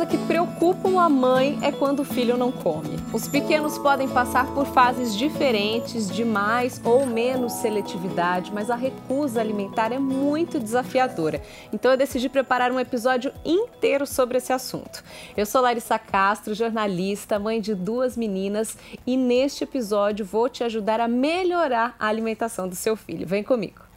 coisa que preocupa uma mãe é quando o filho não come. Os pequenos podem passar por fases diferentes de mais ou menos seletividade, mas a recusa alimentar é muito desafiadora. Então eu decidi preparar um episódio inteiro sobre esse assunto. Eu sou Larissa Castro, jornalista, mãe de duas meninas, e neste episódio vou te ajudar a melhorar a alimentação do seu filho. Vem comigo.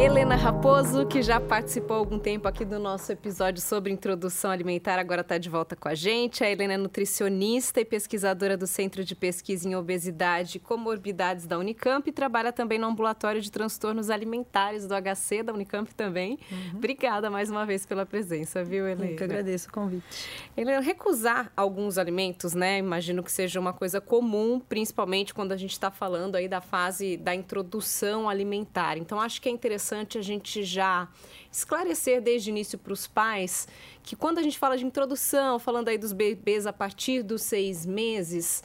Helena Raposo, que já participou há algum tempo aqui do nosso episódio sobre introdução alimentar, agora está de volta com a gente. A Helena é nutricionista e pesquisadora do Centro de Pesquisa em Obesidade e Comorbidades da Unicamp e trabalha também no ambulatório de transtornos alimentares do HC da Unicamp também. Uhum. Obrigada mais uma vez pela presença, viu, Helena? Eu que agradeço o convite. Helena, recusar alguns alimentos, né? Imagino que seja uma coisa comum, principalmente quando a gente está falando aí da fase da introdução alimentar. Então, acho que é interessante interessante a gente já esclarecer desde o início para os pais que quando a gente fala de introdução, falando aí dos bebês a partir dos seis meses,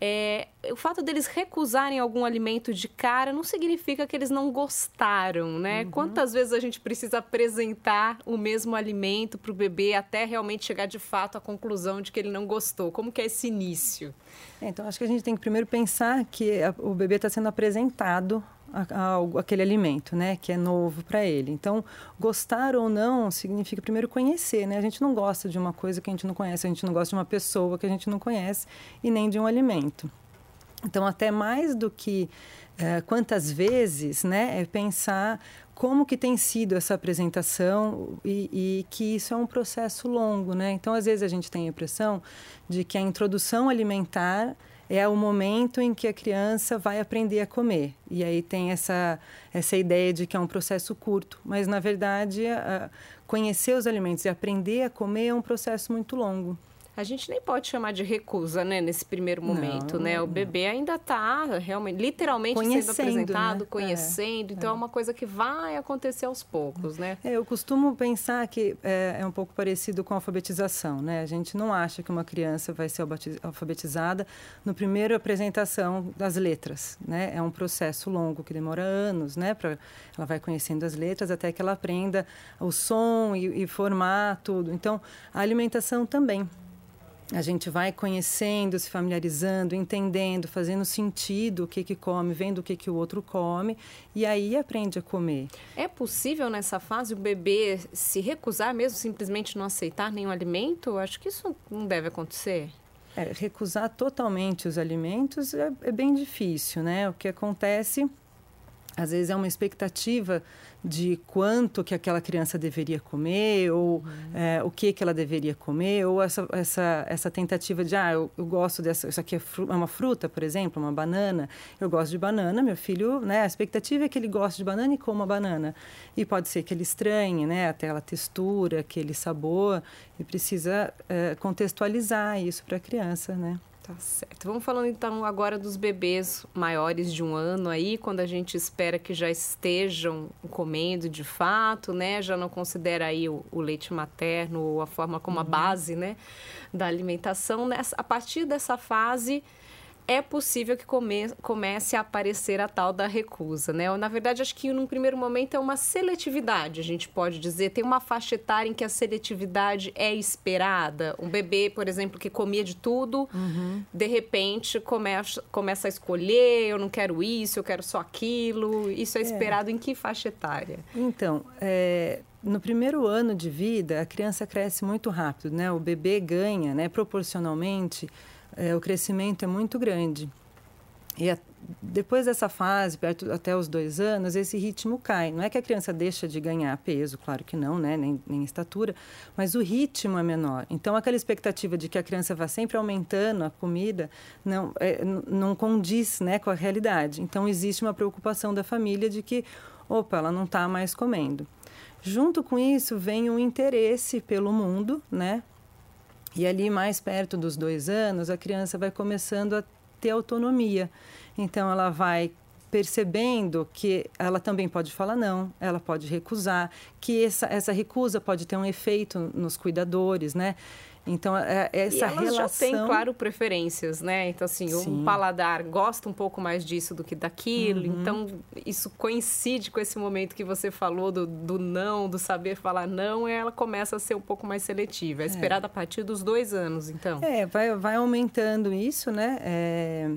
é, o fato deles recusarem algum alimento de cara não significa que eles não gostaram, né? Uhum. Quantas vezes a gente precisa apresentar o mesmo alimento para o bebê até realmente chegar de fato à conclusão de que ele não gostou? Como que é esse início? É, então, acho que a gente tem que primeiro pensar que o bebê está sendo apresentado aquele alimento, né, que é novo para ele. Então, gostar ou não significa primeiro conhecer, né? A gente não gosta de uma coisa que a gente não conhece, a gente não gosta de uma pessoa que a gente não conhece e nem de um alimento. Então, até mais do que é, quantas vezes, né, é pensar como que tem sido essa apresentação e, e, que isso é um processo longo, né? Então, às vezes a gente tem a impressão de que a introdução alimentar é o momento em que a criança vai aprender a comer. E aí tem essa, essa ideia de que é um processo curto. Mas, na verdade, conhecer os alimentos e aprender a comer é um processo muito longo. A gente nem pode chamar de recusa, né, nesse primeiro momento, não, né? O bebê ainda está realmente, literalmente sendo apresentado, né? conhecendo. É, então é. é. uma coisa que vai acontecer aos poucos, né? É, eu costumo pensar que é, é, um pouco parecido com a alfabetização, né? A gente não acha que uma criança vai ser alfabetizada no primeiro apresentação das letras, né? É um processo longo que demora anos, né? Pra, ela vai conhecendo as letras até que ela aprenda o som e, e formar tudo. Então, a alimentação também a gente vai conhecendo, se familiarizando, entendendo, fazendo sentido o que que come, vendo o que que o outro come e aí aprende a comer. É possível nessa fase o bebê se recusar mesmo simplesmente não aceitar nenhum alimento? Acho que isso não deve acontecer. É, recusar totalmente os alimentos é, é bem difícil, né? O que acontece às vezes é uma expectativa de quanto que aquela criança deveria comer ou uhum. é, o que que ela deveria comer ou essa, essa, essa tentativa de ah eu, eu gosto dessa isso aqui é, é, uma fruta por exemplo uma banana eu gosto de banana meu filho né a expectativa é que ele goste de banana e coma banana e pode ser que ele estranhe né aquela textura aquele sabor e precisa é, contextualizar isso para a criança né Tá certo. Vamos falando então agora dos bebês maiores de um ano aí, quando a gente espera que já estejam comendo de fato, né? Já não considera aí o, o leite materno ou a forma como uhum. a base, né, da alimentação. Nessa, a partir dessa fase, é possível que come, comece a aparecer a tal da recusa, né? na verdade, acho que num primeiro momento é uma seletividade, a gente pode dizer. Tem uma faixa etária em que a seletividade é esperada. Um bebê, por exemplo, que comia de tudo, uhum. de repente começa, começa a escolher, eu não quero isso, eu quero só aquilo. Isso é, é. esperado é. em que faixa etária? Então, é, no primeiro ano de vida, a criança cresce muito rápido, né? O bebê ganha, né, proporcionalmente é, o crescimento é muito grande. E a, depois dessa fase, perto até os dois anos, esse ritmo cai. Não é que a criança deixa de ganhar peso, claro que não, né? nem, nem estatura, mas o ritmo é menor. Então, aquela expectativa de que a criança vá sempre aumentando a comida não, é, não condiz né, com a realidade. Então, existe uma preocupação da família de que, opa, ela não está mais comendo. Junto com isso, vem o interesse pelo mundo, né? E ali, mais perto dos dois anos, a criança vai começando a ter autonomia. Então, ela vai percebendo que ela também pode falar não, ela pode recusar, que essa, essa recusa pode ter um efeito nos cuidadores, né? Então, é, é essa e elas relação... já têm, claro, preferências, né? Então, assim, Sim. um paladar gosta um pouco mais disso do que daquilo. Uhum. Então, isso coincide com esse momento que você falou do, do não, do saber falar não, e ela começa a ser um pouco mais seletiva. É, é. esperada a partir dos dois anos, então. É, vai, vai aumentando isso, né? É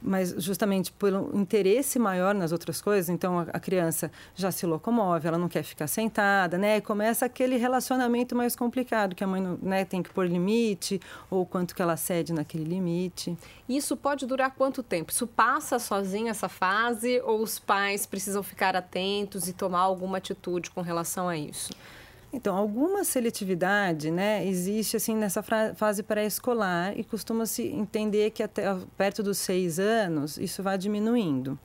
mas justamente pelo interesse maior nas outras coisas, então a, criança já se locomove, ela não quer ficar sentada, né? E começa aquele relacionamento mais complicado, que a mãe né, tem que pôr limite, ou quanto que ela cede naquele limite. Isso pode durar quanto tempo? Isso passa sozinho essa fase, ou os pais precisam ficar atentos e tomar alguma atitude com relação a isso? Então, alguma seletividade né, existe assim nessa fase pré-escolar e costuma-se entender que até perto dos seis anos isso vai diminuindo.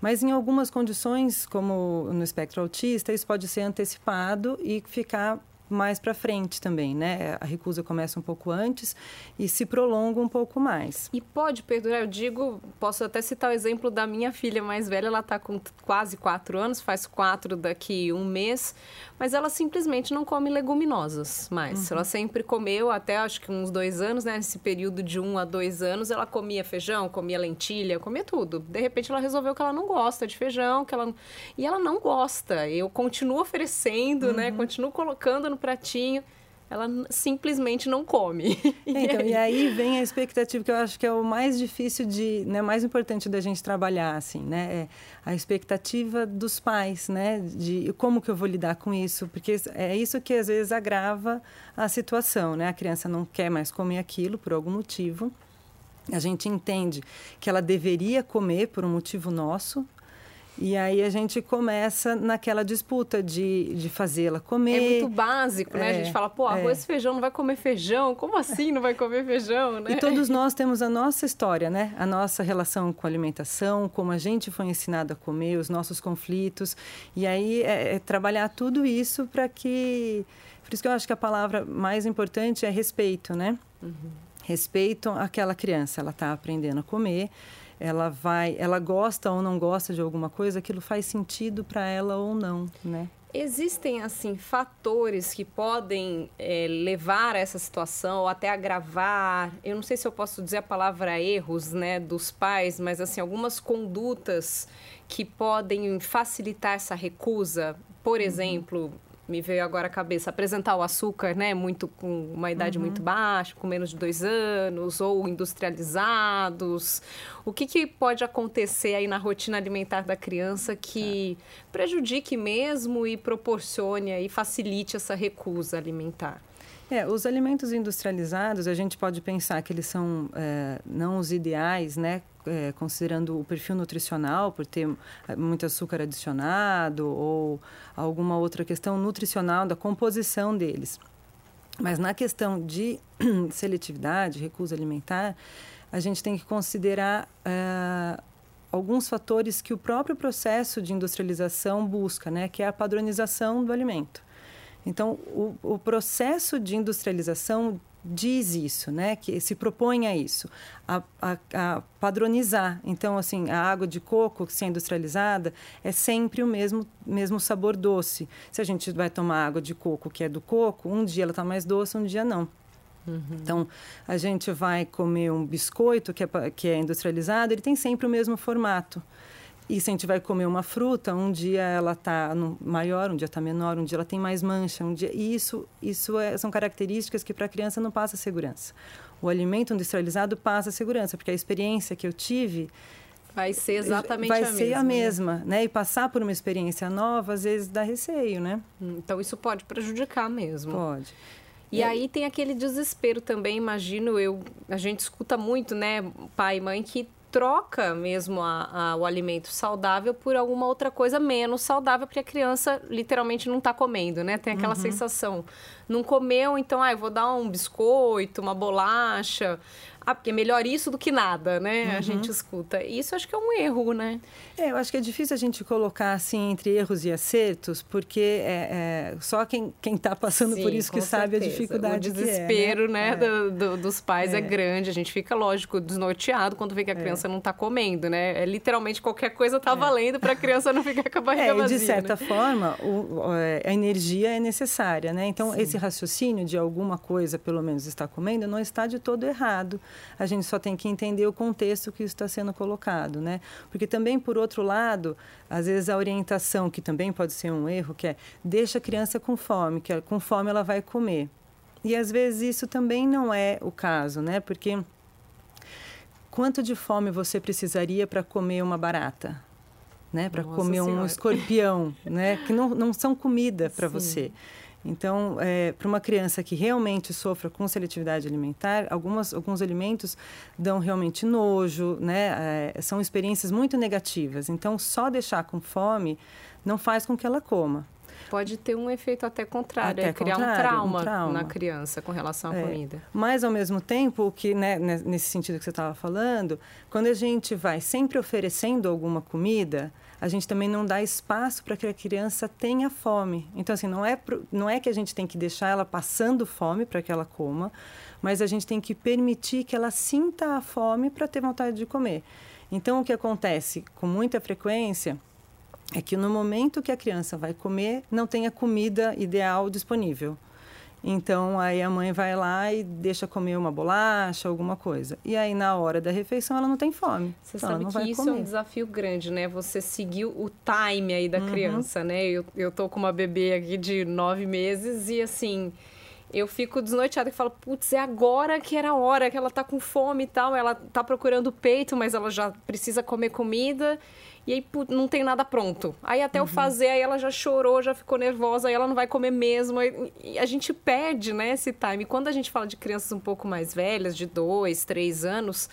Mas em algumas condições, como no espectro autista, isso pode ser antecipado e ficar mais para frente também, né? A recusa começa um pouco antes e se prolonga um pouco mais. E pode perdurar, eu digo, posso até citar o exemplo da minha filha mais velha, ela está com quase quatro anos, faz quatro daqui um mês, mas ela simplesmente não come leguminosas mais. Uhum. Ela sempre comeu, até acho que uns dois anos, né? Nesse período de um a dois anos, ela comia feijão, comia lentilha, comia tudo. De repente ela resolveu que ela não gosta de feijão, que ela... e ela não gosta. Eu continuo oferecendo, né? uhum. né? Continuo colocando no pratinho ela simplesmente não come. Então, e aí vem a expectativa que eu acho que é o mais difícil de, né, mais importante da gente trabalhar, assim, né? É a expectativa dos pais, né? De como que eu vou lidar com isso, porque é isso que às vezes agrava a situação, né? A criança não quer mais comer aquilo por algum motivo. A gente entende que ela deveria comer por um motivo nosso, e aí a gente começa naquela disputa de, de fazê-la comer. É muito básico, né? É, a gente fala, pô, arroz é. e feijão não vai comer feijão. Como assim não vai comer feijão, né? E todos nós temos a nossa história, né? A nossa relação com a alimentação, como a gente foi ensinado a comer, os nossos conflitos. E aí é, é trabalhar tudo isso para que... Por isso que eu acho que a palavra mais importante é respeito, né? Uhum. Respeito àquela criança. Ela está aprendendo a comer ela vai, ela gosta ou não gosta de alguma coisa, aquilo faz sentido para ela ou não, né? Existem assim fatores que podem é, levar a essa situação ou até agravar. Eu não sei se eu posso dizer a palavra erros, né, dos pais, mas assim algumas condutas que podem facilitar essa recusa. Por uhum. Me veio agora à cabeça apresentar o açúcar, né, muito com uma idade uhum. muito baixa, com menos de dois anos, ou industrializados. O que, que pode acontecer aí na rotina alimentar da criança que é. prejudique mesmo e proporcione e facilite essa recusa alimentar? É, os alimentos industrializados, a gente pode pensar que eles são é, não os ideais, né? É, considerando o perfil nutricional, por ter é, muito açúcar adicionado ou alguma outra questão nutricional da composição deles. Mas na questão de seletividade, recusa alimentar, a gente tem que considerar é, alguns fatores que o próprio processo de industrialização busca, né? Que é a padronização do alimento. Então, o, o processo de industrialização diz isso, né? Que se propõe a isso, a, a, a, padronizar. Então, assim, a água de coco, se é industrializada, é sempre o mesmo, mesmo sabor doce. Se a gente vai tomar água de coco que é do coco, um dia ela está mais doce, um dia não. Uhum. Então, a gente vai comer um biscoito que é, que é industrializado, ele tem sempre o mesmo formato. E se a gente vai comer uma fruta, um dia ela está maior, um dia está menor, um dia ela tem mais mancha, um dia e isso isso é, são características que para a criança não passa segurança. O alimento industrializado passa segurança, porque a experiência que eu tive vai ser exatamente vai a ser mesma, a mesma, né? né? E passar por uma experiência nova às vezes dá receio, né? Hum, então isso pode prejudicar mesmo. Pode. E, e aí tem aquele desespero também, imagino eu, a gente escuta muito, né, pai e mãe que troca mesmo a, a, o alimento saudável por alguma outra coisa menos saudável, porque a criança literalmente não está comendo, né? Tem aquela uhum. sensação. Não comeu, então, ah, eu vou dar um biscoito, uma bolacha ah, porque é melhor isso do que nada, né? Uhum. A gente escuta. Isso acho que é um erro, né? É, eu acho que é difícil a gente colocar assim entre erros e acertos, porque é, é só quem está passando Sim, por isso que certeza. sabe a dificuldade. O desespero, é, né? né? Do, do, dos pais é. é. grande. A gente fica, lógico, desnorteado quando vê que a é. criança não está comendo, né? É literalmente qualquer coisa está é. valendo para a criança não ficar com a barriga é, vazia. De certa né? forma, o, a energia é necessária, né? Então, Sim. esse raciocínio de alguma coisa, pelo menos, está comendo, não está de todo errado. A gente só tem que entender o contexto que isso está sendo colocado, né? Porque também, por outro lado, às vezes a orientação, que também pode ser um erro, que é deixa a criança com fome, que com fome ela vai comer. E às vezes isso também não é o caso, né? Porque quanto de fome você precisaria para comer uma barata? Né? Para comer senhora. um escorpião, né? Que não, não são comida para você. Então, é, para uma criança que realmente sofra com seletividade alimentar, algumas, alguns alimentos dão realmente nojo, né? É, são experiências muito negativas. Então, só deixar com fome não faz com que ela coma pode ter um efeito até contrário, até é criar contrário, um, trauma um, trauma na criança com relação à é, comida. Mas, ao mesmo tempo, que né, nesse sentido que você estava falando, quando a gente vai sempre oferecendo alguma comida, a gente também não dá espaço para que a criança tenha fome. Então, assim, não é, não é que a gente tem que deixar ela passando fome para que ela coma, mas a gente tem que permitir que ela sinta a fome para ter vontade de comer. Então, o que acontece com muita frequência é que no momento que a criança vai comer, não tem a comida ideal disponível. Então, aí a mãe vai lá e deixa comer uma bolacha, alguma coisa. E aí, na hora da refeição, ela não tem fome. Você então sabe que isso comer. é um desafio grande, né? Você seguir o time aí da uhum. criança, né? Eu, eu tô com uma bebê aqui de nove meses e, assim, eu fico desnorteada e falo, putz, é agora que era a hora, que ela tá com fome e tal. Ela tá procurando peito, mas ela já precisa comer comida e aí não tem nada pronto. Aí até uhum. eu fazer, aí ela já chorou, já ficou nervosa, aí ela não vai comer mesmo. E a gente perde, né, esse time. Quando a gente fala de crianças um pouco mais velhas, de dois, três anos,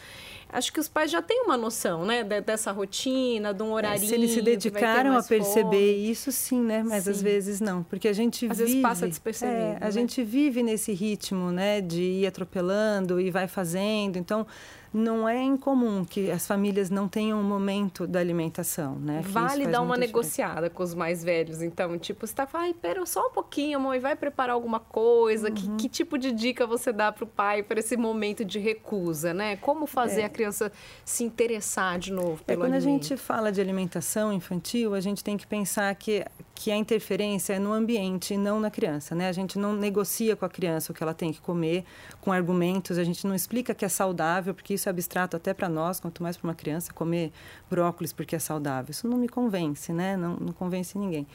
acho que os pais já têm uma noção, né, dessa rotina, de um horário. É, se eles se dedicaram a perceber fome. isso, sim, né, mas sim. às vezes não, porque a gente às vive. Às vezes passa despercebido. É, a né? gente vive nesse ritmo, né, de ir atropelando e vai fazendo. Então, não é incomum que as famílias não tenham um momento da alimentação, né? Que vale dar uma negociada com os mais velhos, então, tipo, você tá falando, ai, pera só um pouquinho, mãe, vai preparar alguma coisa? Uhum. Que, que, tipo de dica você dá para o pai para esse momento de recusa, né? Como fazer é. a criança se interessar de novo pelo é, quando alimento? a gente fala de alimentação infantil, a gente tem que pensar que, que a interferência é no ambiente e não na criança, né? A gente não negocia com a criança o que ela tem que comer com argumentos, a gente não explica que é saudável, porque isso é abstrato até para nós, quanto mais para uma criança, comer brócolis porque é saudável. Isso não me convence, né? Não, não convence ninguém.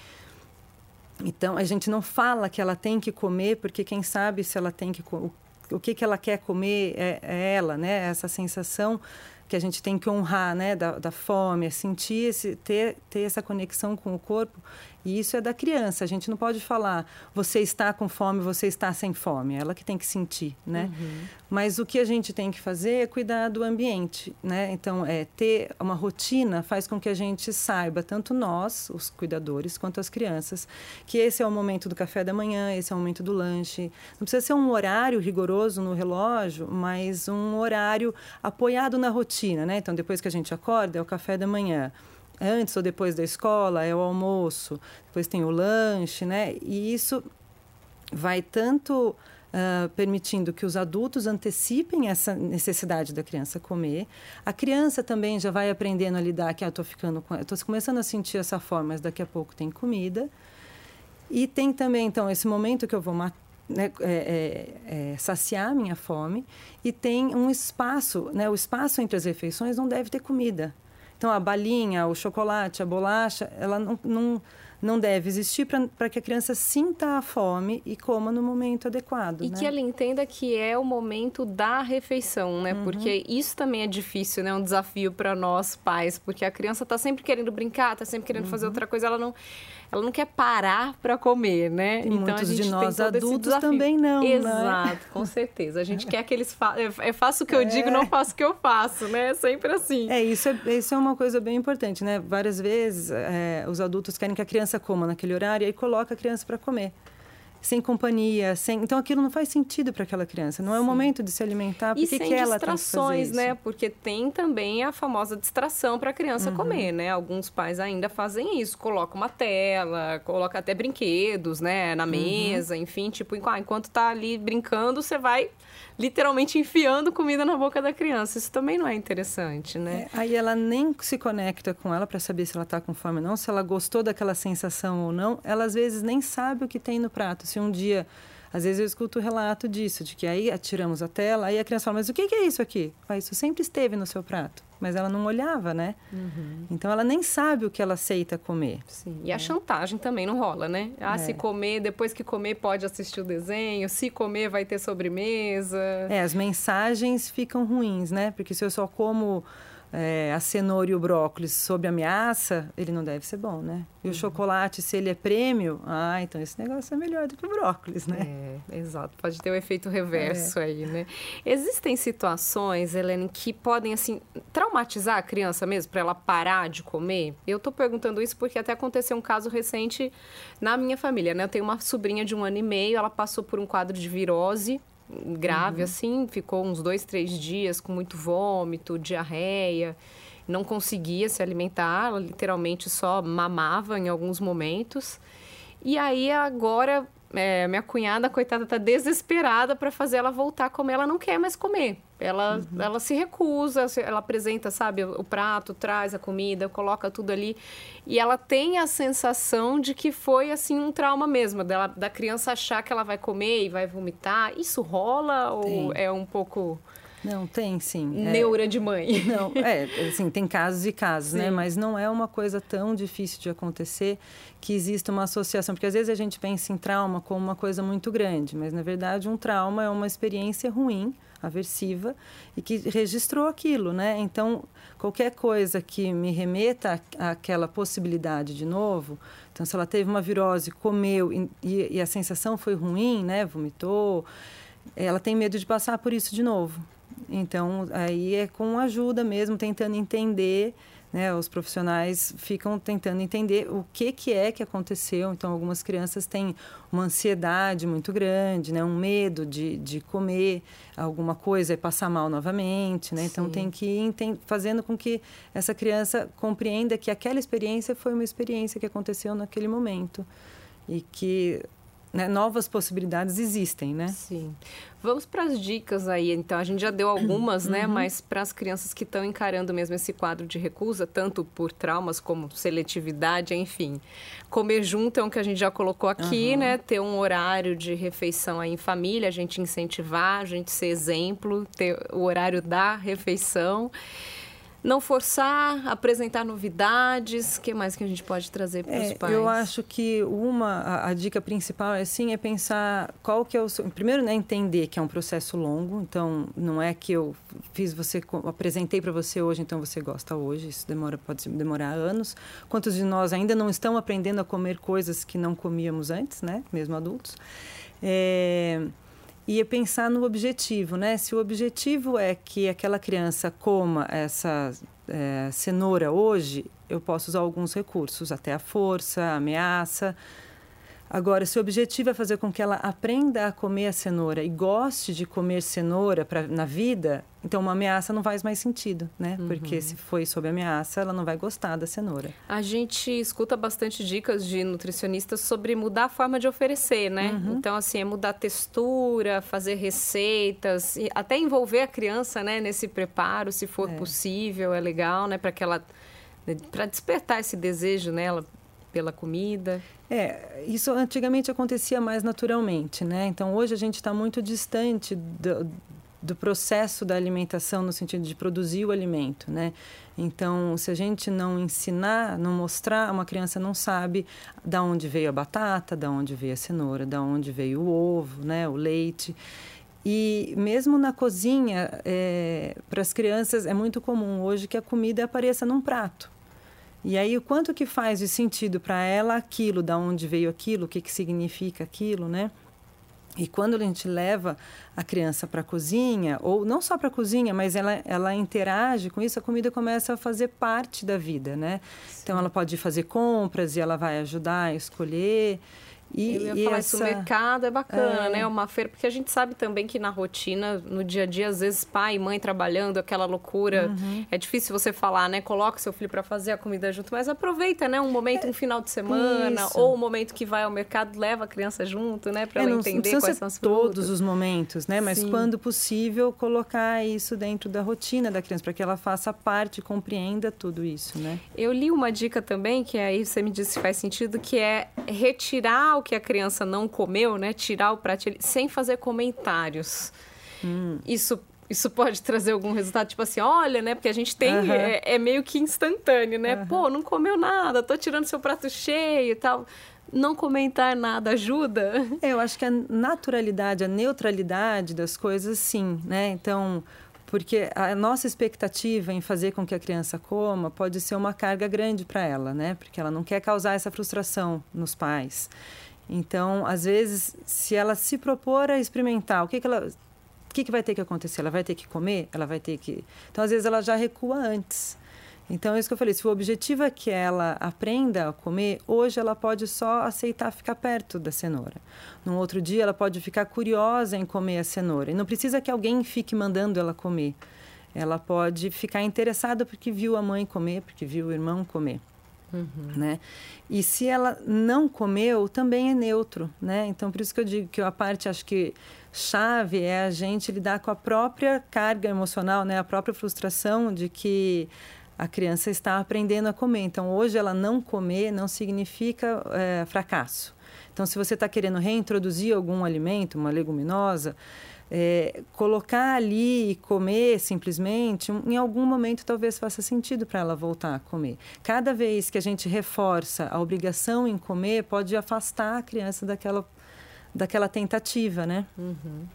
Então, a gente não fala que ela tem que comer, porque quem sabe se ela tem que o, que, que ela quer comer é, é ela, né? Essa sensação que a gente tem que honrar, né? Da, da fome, é sentir, esse, ter, ter essa conexão com o corpo e isso é da criança. A gente não pode falar, você está com fome, você está sem fome. É ela que tem que sentir, né? Uhum. Mas o que a gente tem que fazer é cuidar do ambiente, né? Então, é ter uma rotina faz com que a gente saiba, tanto nós, os cuidadores, quanto as crianças, que esse é o momento do café da manhã, esse é o momento do lanche. Não precisa ser um horário rigoroso no relógio, mas um horário apoiado na rotina, né? Então, depois que a gente acorda, é o café da manhã antes ou depois da escola, é o almoço, depois tem o lanche, né? E isso vai tanto uh, permitindo que os adultos antecipem essa necessidade da criança comer. A criança também já vai aprendendo a lidar que ah, estou ficando com, estou começando a sentir essa fome, mas daqui a pouco tem comida. E tem também então esse momento que eu vou matar né, é, é, é, saciar minha fome e tem um espaço, né, o espaço entre as refeições não deve ter comida. Então, a balinha, o chocolate, a bolacha, ela não, não, não deve existir para que a criança sinta a fome e coma no momento adequado. E né? que ela entenda que é o momento da refeição, né? Uhum. Porque isso também é difícil, né? Um desafio para nós pais, porque a criança está sempre querendo brincar, está sempre querendo uhum. fazer outra coisa, ela não ela não quer parar para comer, né? E então a gente de nós adultos também não. Né? Exato, né? com certeza. A gente quer que eles fa... é, faço o que eu é. digo, não faço o que eu faço, né? É sempre assim. É isso, é, isso é uma coisa bem importante, né? Várias vezes é, os adultos querem que a criança coma naquele horário e aí coloca a criança para comer sem companhia, sem então aquilo não faz sentido para aquela criança. Não é o momento de se alimentar. Por e que, sem que ela distrações, né? Porque tem também a famosa distração para a criança uhum. comer, né? Alguns pais ainda fazem isso, colocam uma tela, coloca até brinquedos, né, na uhum. mesa, uhum. enfim, tipo, enquanto tá ali brincando, você vai literalmente enfiando comida na boca da criança. Isso também não é interessante, né? É, aí ela nem se conecta com ela para saber se ela está com fome ou não, se ela gostou daquela sensação ou não. Ela às vezes nem sabe o que tem no prato. Se um dia Às vezes eu escuto o relato disso, de que aí atiramos a tela, aí a criança fala, mas o que é isso aqui? Ah, isso sempre esteve no seu prato mas ela não olhava, né? Uhum. Então ela nem sabe o que ela aceita comer. Sim. E a chantagem também não rola, né? Ah, é. se comer, depois que comer pode assistir o desenho, se comer vai ter sobremesa. É, as mensagens ficam ruins, né? Porque se eu só como é, a cenoura e o brócolis sob ameaça, ele não deve ser bom, né? E uhum. o chocolate, se ele é prêmio, ah, então esse negócio é melhor do que o brócolis, né? É, exato. Pode ter o um efeito reverso é. aí, né? Existem situações, Helene, que podem, assim, traumatizar a criança mesmo, para ela parar de comer? Eu tô perguntando isso porque até aconteceu um caso recente na minha família, né? Eu tenho uma sobrinha de um ano e meio, ela passou por um quadro de virose grave, uhum. assim, ficou uns dois, três dias com muito vômito, diarreia, não conseguia se alimentar, ela literalmente só mamava em alguns momentos. E aí agora é, minha cunhada, coitada, tá desesperada para fazer ela voltar a comer. Ela não quer mais comer. Ela, uhum. ela se recusa, ela apresenta, sabe, o prato, traz a comida, coloca tudo ali. E ela tem a sensação de que foi, assim, um trauma mesmo, dela, da criança achar que ela vai comer e vai vomitar. Isso rola ou é um pouco... Não, tem sim. É. Neura é, de mãe. Não, é, assim, tem casos e casos, né? sim. né? Mas não é uma coisa tão difícil de acontecer que exista uma associação. Porque às vezes a gente pensa em trauma como uma coisa muito grande, mas na verdade um trauma é uma experiência ruim, aversiva, e que registrou aquilo, né? Então, qualquer coisa que me remeta àquela possibilidade de novo, então se ela teve uma virose, comeu e, e a sensação foi ruim, né? Vomitou, ela tem medo de passar por isso de novo. Então, aí é com ajuda mesmo, tentando entender, né? Os profissionais ficam tentando entender o que, que é que aconteceu. Então, algumas crianças têm uma ansiedade muito grande, né? Um medo de, de comer alguma coisa e passar mal novamente, né? Então, tem que ir fazendo com que essa criança compreenda que aquela experiência foi uma experiência que aconteceu naquele momento e que né, novas possibilidades existem, né? Sim. Vamos para as dicas aí. Então, a gente já deu algumas, né? Uhum. Mas para as crianças que estão encarando mesmo esse quadro de recusa, tanto por traumas como seletividade, enfim. Comer junto é um que a gente já colocou aqui, uhum. né? Ter um horário de refeição aí em família, a gente incentivar, a gente ser exemplo, ter o horário da refeição não forçar, apresentar novidades. O que mais que a gente pode trazer para os é, pais? Eu acho que uma a, a, dica principal é sim é pensar qual que é o seu, primeiro né entender que é um processo longo. Então não é que eu fiz você apresentei para você hoje, então você gosta hoje. Isso demora pode demorar anos. Quantos de nós ainda não estão aprendendo a comer coisas que não comíamos antes, né? Mesmo adultos. É, e é pensar no objetivo, né? Se o objetivo é que aquela criança coma essa é, cenoura hoje, eu posso usar alguns recursos, até a força, a ameaça, Agora, se o objetivo é fazer com que ela aprenda a comer a cenoura e goste de comer cenoura pra, na vida, então uma ameaça não faz mais sentido, né? Uhum. Porque se foi sob ameaça, ela não vai gostar da cenoura. A gente escuta bastante dicas de nutricionistas sobre mudar a forma de oferecer, né? Uhum. Então, assim, é mudar a textura, fazer receitas, até envolver a criança, né, nesse preparo, se for é. possível, é legal, né? Para que ela. Né, para despertar esse desejo nela pela comida. É, isso antigamente acontecia mais naturalmente, né? Então hoje a gente está muito distante do, do processo da alimentação no sentido de produzir o alimento, né? Então, se a gente não ensinar, não mostrar, uma criança não sabe da onde veio a batata, da onde veio a cenoura, da onde veio o ovo, né? O leite. E mesmo na cozinha, é, para as crianças é muito comum hoje que a comida apareça num prato. E aí, o quanto que faz de sentido para ela aquilo, da onde veio aquilo, o que, que significa aquilo, né? E quando a gente leva a criança para a cozinha, ou não só para a cozinha, mas ela, ela interage com isso, a comida começa a fazer parte da vida, né? Sim. Então, ela pode fazer compras e ela vai ajudar a escolher. E, eu ia falar essa... isso, o mercado é bacana, é... né? Uma feira, porque a gente sabe também que na rotina, no dia a dia, às vezes pai e mãe trabalhando, aquela loucura. Uhum. É difícil você falar, né? Coloca seu filho para fazer a comida junto, mas aproveita, né? Um momento, é... um final de semana, isso. ou um momento que vai ao mercado, leva a criança junto, né? Para é, ela entender não quais são as todos os momentos, né? Mas Sim. quando possível, colocar isso dentro da rotina da criança, para que ela faça parte, compreenda tudo isso, né? Eu li uma dica também, que aí você me disse se faz sentido, que é retirar o que a criança não comeu, né? Tirar o prato sem fazer comentários. Hum. Isso isso pode trazer algum resultado, tipo assim, olha, né? Porque a gente tem, uhum. é, é, meio que instantâneo, né? Uhum. Pô, não comeu nada, tô tirando seu prato cheio e tal. Não comentar nada ajuda? É, eu acho que a naturalidade, a neutralidade das coisas, sim, né? Então, porque a nossa expectativa em fazer com que a criança coma pode ser uma carga grande para ela, né? Porque ela não quer causar essa frustração nos pais. Então, às vezes, se ela se propor a experimentar, o que, que ela o que, que vai ter que acontecer? Ela vai ter que comer? Ela vai ter que. Então, às vezes, ela já recua antes. Então, é isso que eu falei. Se o objetivo é que ela aprenda a comer, hoje ela pode só aceitar ficar perto da cenoura. No outro dia, ela pode ficar curiosa em comer a cenoura. E não precisa que alguém fique mandando ela comer. Ela pode ficar interessada porque viu a mãe comer, porque viu o irmão comer. Uhum. Né? E se ela não comeu, também é neutro, né? Então, por isso que eu digo que a parte, acho que chave é a gente lidar com a própria carga emocional, né? A própria frustração de que a criança está aprendendo a comer. Então, hoje ela não comer não significa é, fracasso. Então, se você está querendo reintroduzir algum alimento, uma leguminosa, é, colocar ali e comer simplesmente, em algum momento talvez faça sentido para ela voltar a comer. Cada vez que a gente reforça a obrigação em comer, pode afastar a criança daquela daquela tentativa, né? Uhum.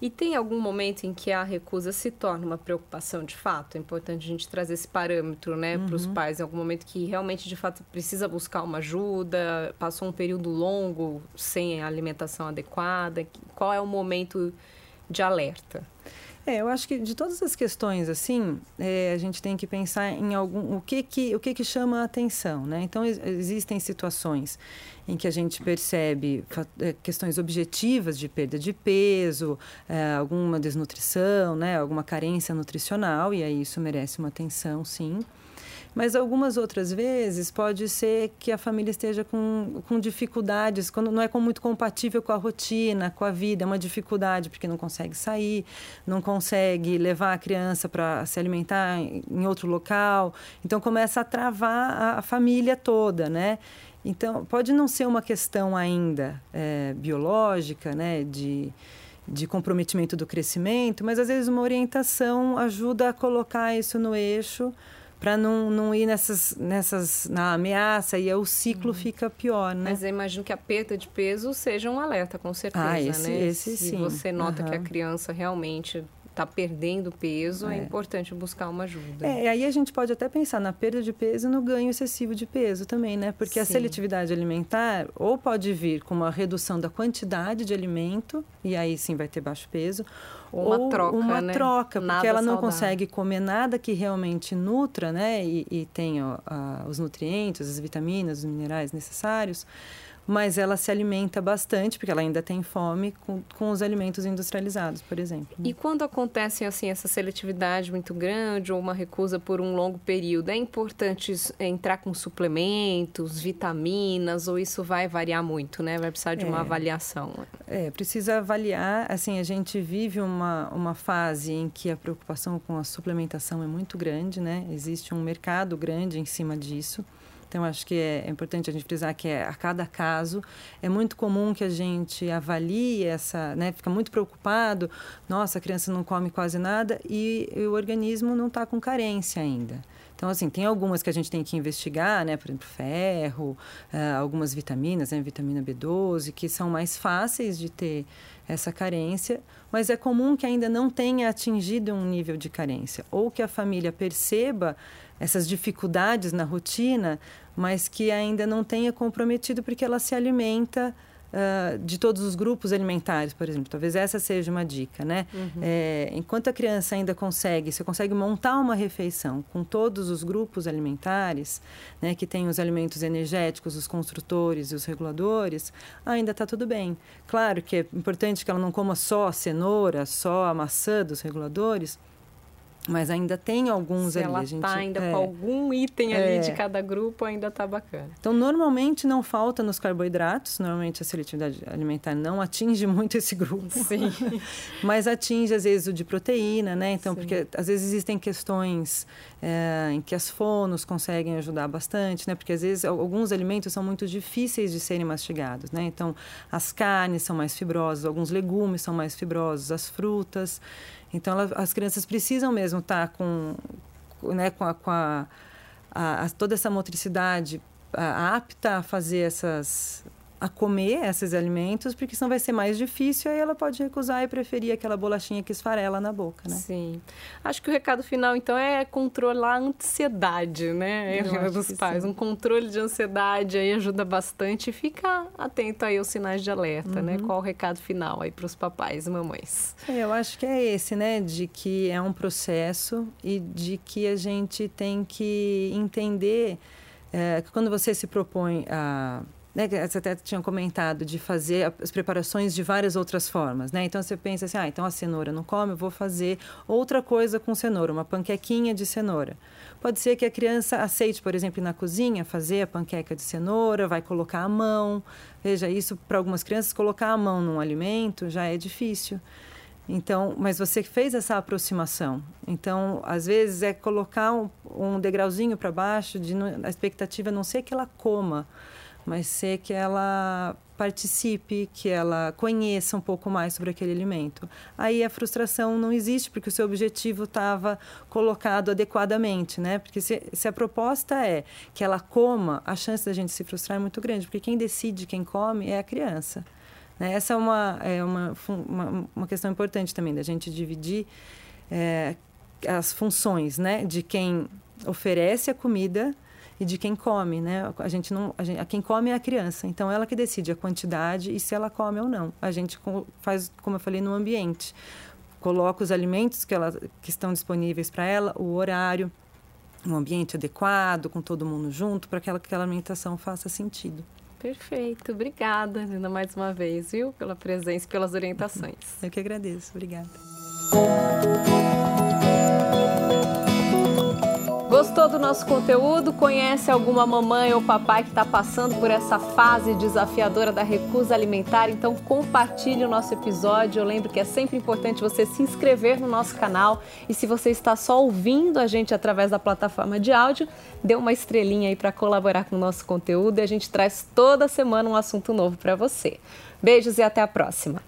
E tem algum momento em que a recusa se torna uma preocupação de fato? É importante a gente trazer esse parâmetro, né, uhum. para os pais. Em algum momento que realmente, de fato, precisa buscar uma ajuda, passou um período longo sem alimentação adequada. Qual é o momento de alerta? É, eu acho que de todas as questões assim, é, a gente tem que pensar em algum o que que o que que chama a atenção, né? Então existem situações em que a gente percebe é, questões objetivas de perda de peso, é, alguma desnutrição, né? Alguma carência nutricional e aí isso merece uma atenção, sim. Mas algumas outras vezes pode ser que a família esteja com, com dificuldades, quando não é muito compatível com a rotina, com a vida, é uma dificuldade porque não consegue sair, não consegue levar a criança para se alimentar em outro local. Então começa a travar a, a família toda, né? Então, pode não ser uma questão ainda é, biológica, né, de, de comprometimento do crescimento, mas às vezes uma orientação ajuda a colocar isso no eixo para não, não ir nessas, nessas na ameaça e aí o ciclo uhum. fica pior, né? Mas eu imagino que a perda de peso seja um alerta, com certeza, ah, esse, né? Esse, Se sim. você nota uhum. que a criança realmente está perdendo peso, é. é. importante buscar uma ajuda. É, aí a gente pode até pensar na perda de peso e no ganho excessivo de peso também, né? Porque sim. a seletividade alimentar ou pode vir com uma redução da quantidade de alimento, e aí sim vai ter baixo peso, ou uma troca, uma né? troca, porque nada ela não saudável. consegue comer nada que realmente nutra, né? E, e tenha os nutrientes, as vitaminas, os minerais necessários mas ela se alimenta bastante, porque ela ainda tem fome, com, com os alimentos industrializados, por exemplo. Né? E quando acontece assim essa seletividade muito grande ou uma recusa por um longo período, é importante entrar com suplementos, vitaminas, ou isso vai variar muito, né? Vai precisar de é, uma avaliação. É, precisa avaliar. Assim, a gente vive uma, uma fase em que a preocupação com a suplementação é muito grande, né? Existe um mercado grande em cima disso. Então, acho que é, é importante a gente frisar que é, a cada caso é muito comum que a gente avalie essa, né, fica muito preocupado, nossa, a criança não come quase nada e, o organismo não está com carência ainda. Então, assim, tem algumas que a gente tem que investigar, né? Por exemplo, ferro, uh, algumas vitaminas, né? Vitamina B12, que são mais fáceis de ter essa carência, mas é comum que ainda não tenha atingido um nível de carência, ou que a família perceba essas dificuldades na rotina, mas que ainda não tenha comprometido porque ela se alimenta uh, de todos os grupos alimentares, por exemplo. Talvez essa seja uma dica, né? Uhum. É, enquanto a criança ainda consegue, você consegue montar uma refeição com todos os grupos alimentares, né, que tem os alimentos energéticos, os construtores e os reguladores, ainda está tudo bem. Claro que é importante que ela não coma só a cenoura, só a maçã dos reguladores, mas ainda tem alguns Se ali. ela a gente, tá ainda é, com algum item é. ali de cada grupo, ainda tá bacana. Então, normalmente não falta nos carboidratos, normalmente a seletividade alimentar não atinge muito esse grupo. Sim. Mas atinge, às vezes, o de proteína, né? Então, Sim. porque às vezes existem questões é, em que as fonos conseguem ajudar bastante, né? Porque às vezes alguns alimentos são muito difíceis de serem mastigados, né? Então, as carnes são mais fibrosas, alguns legumes são mais fibrosos, as frutas. Então, ela, as crianças precisam mesmo estar com, né, com, a, com a, a, toda essa motricidade apta a fazer essas a comer esses alimentos, porque senão vai ser mais difícil, aí ela pode recusar e preferir aquela bolachinha que esfarela na boca, né? Sim. Acho que o recado final, então, é controlar a ansiedade, né? Eu dos pais. Sim. Um controle de ansiedade aí ajuda bastante ficar atento aí aos sinais de alerta, né? uhum. né? Qual o recado final aí para os papais e mamães? É, eu acho que é esse, né? De que é um processo e de que a gente tem que entender é, que quando você se propõe a né, você até tinha comentado de fazer as preparações de várias outras formas, né? Então você pensa assim, ah, então a cenoura não come, eu vou fazer outra coisa com cenoura, uma panquequinha de cenoura. Pode ser que a criança aceite, por exemplo, na cozinha, fazer a panqueca de cenoura, vai colocar a mão. Veja, isso para algumas crianças, colocar a mão num alimento já é difícil. Então, mas você fez essa aproximação. Então, às vezes é colocar um, um degrauzinho para baixo, de a expectativa não ser que ela coma, mas ser que ela participe, que ela conheça um pouco mais sobre aquele alimento. Aí a frustração não existe, porque o seu objetivo estava colocado adequadamente, né? Porque se, se, a proposta é que ela coma, a chance da gente se frustrar é muito grande, porque quem decide quem come é a criança. Né? Essa é uma, é uma, uma, uma questão importante também, da gente dividir é, as funções, né? De quem oferece a comida e de quem come, né? A gente não, a, gente, a, quem come é a criança, então ela que decide a quantidade e se ela come ou não. A gente faz, como eu falei, no ambiente, coloca os alimentos que, ela, que estão disponíveis para ela, o horário, um ambiente adequado, com todo mundo junto, para que aquela alimentação faça sentido. Perfeito, obrigada, Lina, mais uma vez, viu, pela presença e pelas orientações. Eu que agradeço, obrigada. Gostou do nosso conteúdo? Conhece alguma mamãe ou papai que está passando por essa fase desafiadora da recusa alimentar? Então compartilhe o nosso episódio. Eu lembro que é sempre importante você se inscrever no nosso canal e se você está só ouvindo a gente através da plataforma de áudio, dê uma estrelinha aí para colaborar com o nosso conteúdo e a gente traz toda semana um assunto novo para você. Beijos e até a próxima.